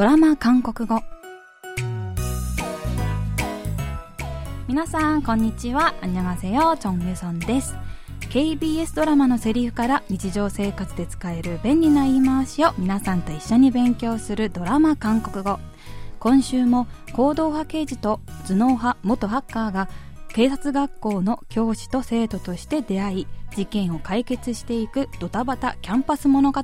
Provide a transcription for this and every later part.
ドラマ韓国語。皆さんこんにちは。アンニョガセヨチョンユソンです。KBS ドラマのセリフから日常生活で使える便利な言い回しを皆さんと一緒に勉強するドラマ韓国語。今週も行動派刑事と頭脳派元ハッカーが警察学校の教師と生徒として出会い事件を解決していくドタバタキャンパス物語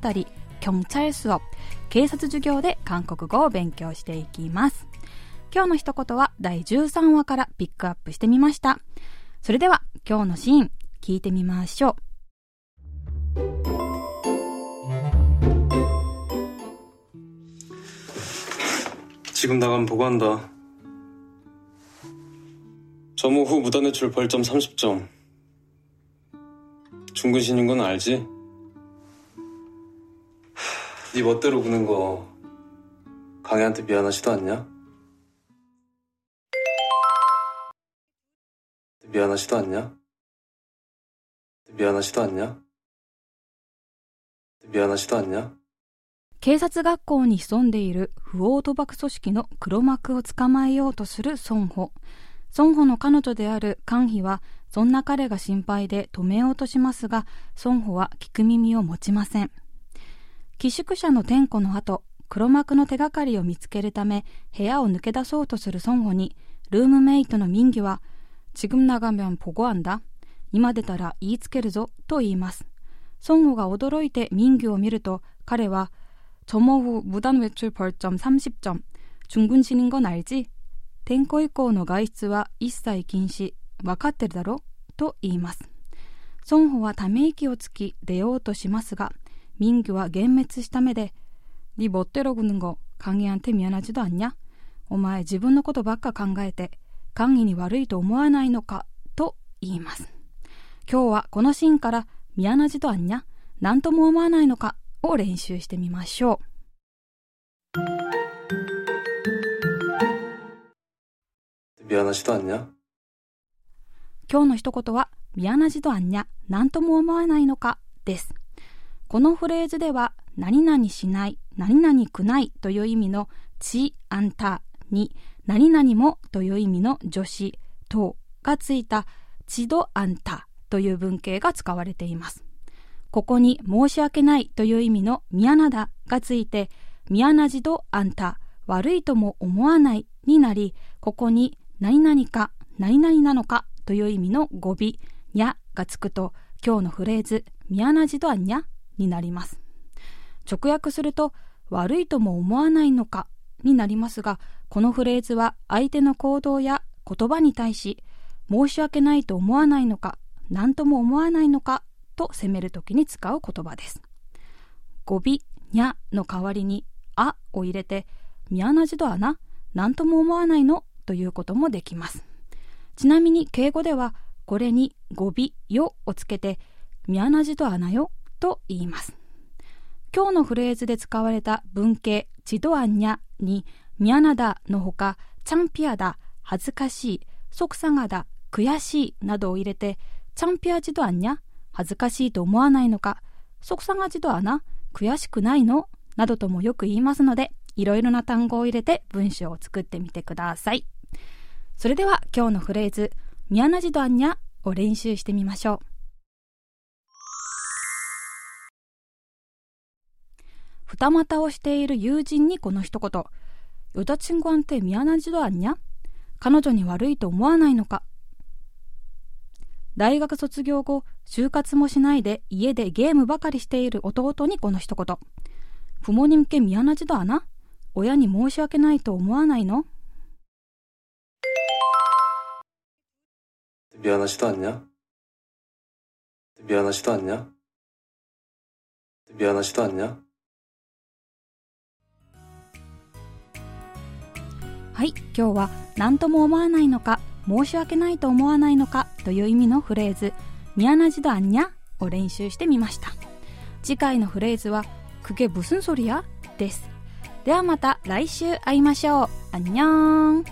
경찰수업警察授業で韓国語を勉強していきます今日の一言は第13話からピックアップしてみましたそれでは今日のシーン聞いてみましょう지금나가면보고한다 점호 후 무단 외출 벌점 30점. 중근신인 건 알지? 네 멋대로 구는 거 강혜한테 미안하지도 않냐? 미안하지도 않냐? 미안하지도 않냐? 미안하지도 않냐? 警察学校に潜んでいる不法賭博組織の黒幕を捕まえようとする孫保。孫保の彼女であるカンヒは、そんな彼が心配で止めようとしますが、孫保は聞く耳を持ちません。 寄宿舎の点呼の後、黒幕の手がかりを見つけるため、部屋を抜け出そうとする孫保に、ルームメイトの民義は、지금나가면보고한다。今出たら言いつけるぞ、と言います。孫保が驚いて民義を見ると、彼は、점호후무단외출벌점30점 중군신인건알지転校以降の外出は一切禁止。わかってるだろと言います。孫保はため息をつき出ようとしますが、 民규は幻滅した目で、네멋대로구는거강희한테미안하지도않냐お前自分のことばっか考えて、강희に悪いと思わないのかと言います。今日はこのシーンから미안하지도않냐何とも思わないのかを練習してみましょう。미안하지도않냐今日の一言は、미안하지도않냐何とも思わないのかです。 このフレーズでは、何々しない、何々くないという意味のち、あんたに、何々もという意味の助詞、とがついたちどあんたという文型が使われています。ここに申し訳ないという意味のミアナダがついて、ミアナジドあんた、悪いとも思わないになり、ここに何々か何々なのかという意味の語尾、にゃがつくと、今日のフレーズ、ミアナジドアにゃになります。直訳すると、悪いとも思わないのかになりますが、このフレーズは相手の行動や言葉に対し、申し訳ないと思わないのか、何とも思わないのかと責めるときに使う言葉です。語尾、にゃの代わりに、あを入れて、ミアナジドアな、何とも思わないのということもできます。ちなみに敬語では、これに語尾、よをつけて、ミアナジドアナよと言います。今日のフレーズで使われた文型、ジドアンニャに、ミアナダのほか、チャンピアダ、恥ずかしい、ソクサガダ、悔しいなどを入れて、チャンピアジドアンニャ恥ずかしいと思わないのか、即さがじとはな、悔しくないのなどともよく言いますので、いろいろな単語を入れて文章を作ってみてください。それでは今日のフレーズ、ミヤナジドアンニャを練習してみましょう。二股をしている友人にこの一言。여자친구한테미안하지도않냐彼女に悪いと思わないのか大学卒業後、就活もしないで家でゲームばかりしている弟にこの一言。부모님께미안하지도않아親に申し訳ないと思わないの미안하지도않냐미안하지도않냐미안하지도않냐 はい今日は何とも思わないのか申し訳ないと思わないのかという意味のフレーズニャナジドアニャを練習してみました。次回のフレーズはクゲブスンソリア？です。ではまた来週会いましょう。アンニャーン。